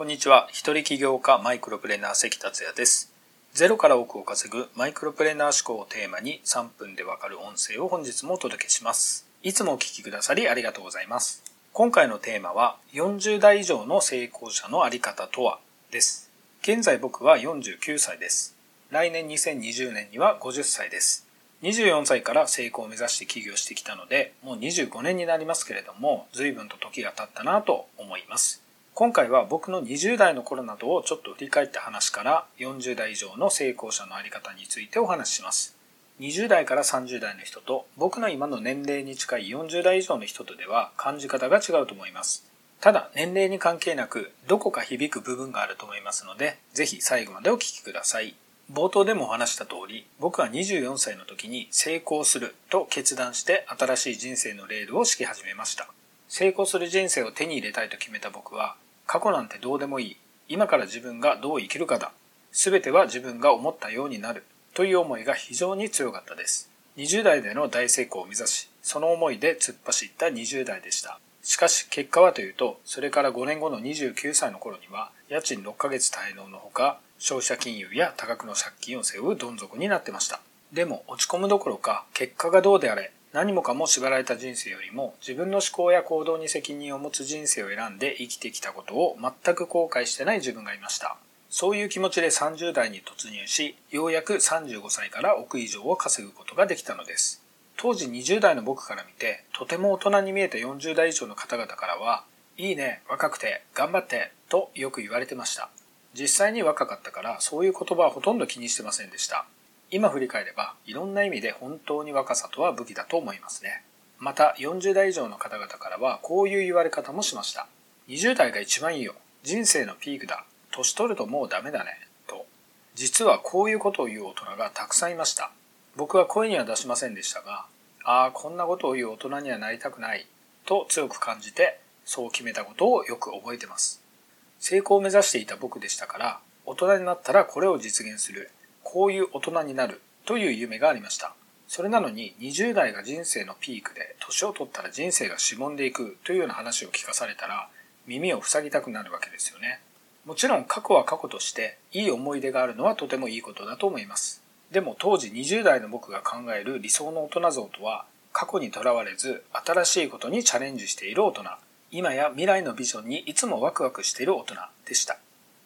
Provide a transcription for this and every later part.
こんにちは。一人起業家マイクロプレーナー関達也です。ゼロから億を稼ぐマイクロプレーナー思考をテーマに3分でわかる音声を本日もお届けします。いつもお聞きくださりありがとうございます。今回のテーマは40代以上の成功者のあり方とは？です。現在僕は49歳です。来年2020年には50歳です。24歳から成功を目指して起業してきたので、もう25年になりますけれども、随分と時が経ったなと思います。今回は僕の20代の頃などをちょっと振り返った話から40代以上の成功者のあり方についてお話しします。20代から30代の人と僕の今の年齢に近い40代以上の人とでは感じ方が違うと思います。ただ年齢に関係なくどこか響く部分があると思いますのでぜひ最後までお聞きください。冒頭でもお話した通り僕は24歳の時に成功すると決断して新しい人生のレールを敷き始めました。成功する人生を手に入れたいと決めた僕は過去なんてどうでもいい。今から自分がどう生きるかだ。すべては自分が思ったようになる。という思いが非常に強かったです。20代での大成功を目指し、その思いで突っ走った20代でした。しかし結果はというと、それから5年後の29歳の頃には、家賃6ヶ月滞納のほか、消費者金融や多額の借金を背負うどん底になってました。でも落ち込むどころか、結果がどうであれ、何もかも縛られた人生よりも自分の思考や行動に責任を持つ人生を選んで生きてきたことを全く後悔してない自分がいました。そういう気持ちで30代に突入し、ようやく35歳から億以上を稼ぐことができたのです。当時20代の僕から見て、とても大人に見えた40代以上の方々からは、いいね、若くて、頑張って、とよく言われてました。実際に若かったから、そういう言葉はほとんど気にしてませんでした。今振り返ればいろんな意味で本当に若さとは武器だと思いますね。また40代以上の方々からはこういう言われ方もしました。20代が一番いいよ。人生のピークだ。年取るともうダメだね。と。実はこういうことを言う大人がたくさんいました。僕は声には出しませんでしたが、ああ、こんなことを言う大人にはなりたくない。と強く感じて、そう決めたことをよく覚えてます。成功を目指していた僕でしたから、大人になったらこれを実現する。こういう大人になるという夢がありました。それなのに20代が人生のピークで年を取ったら人生がしぼんでいくというような話を聞かされたら耳を塞ぎたくなるわけですよね。もちろん過去は過去としていい思い出があるのはとてもいいことだと思います。でも当時20代の僕が考える理想の大人像とは過去にとらわれず新しいことにチャレンジしている大人。今や未来のビジョンにいつもワクワクしている大人でした。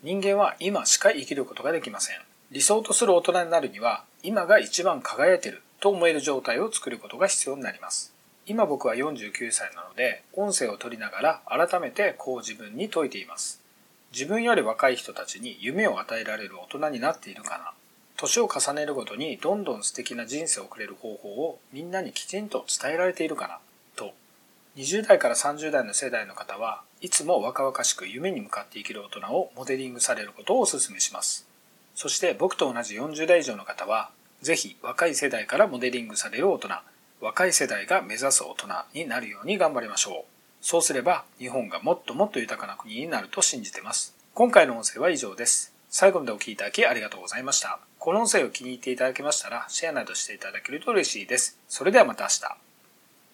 人間は今しか生きることができません。理想とする大人になるには今が一番輝いてると思える状態を作ることが必要になります。今僕は49歳なので音声を取りながら改めてこう自分に説いています。自分より若い人たちに夢を与えられる大人になっているかな。年を重ねるごとにどんどん素敵な人生を送れる方法をみんなにきちんと伝えられているかな。と20代から30代の世代の方はいつも若々しく夢に向かって生きる大人をモデリングされることをお勧めします。そして僕と同じ40代以上の方は、ぜひ若い世代からモデリングされる大人、若い世代が目指す大人になるように頑張りましょう。そうすれば日本がもっともっと豊かな国になると信じてます。今回の音声は以上です。最後までお聴きいただきありがとうございました。この音声を気に入っていただけましたら、シェアなどしていただけると嬉しいです。それではまた明日。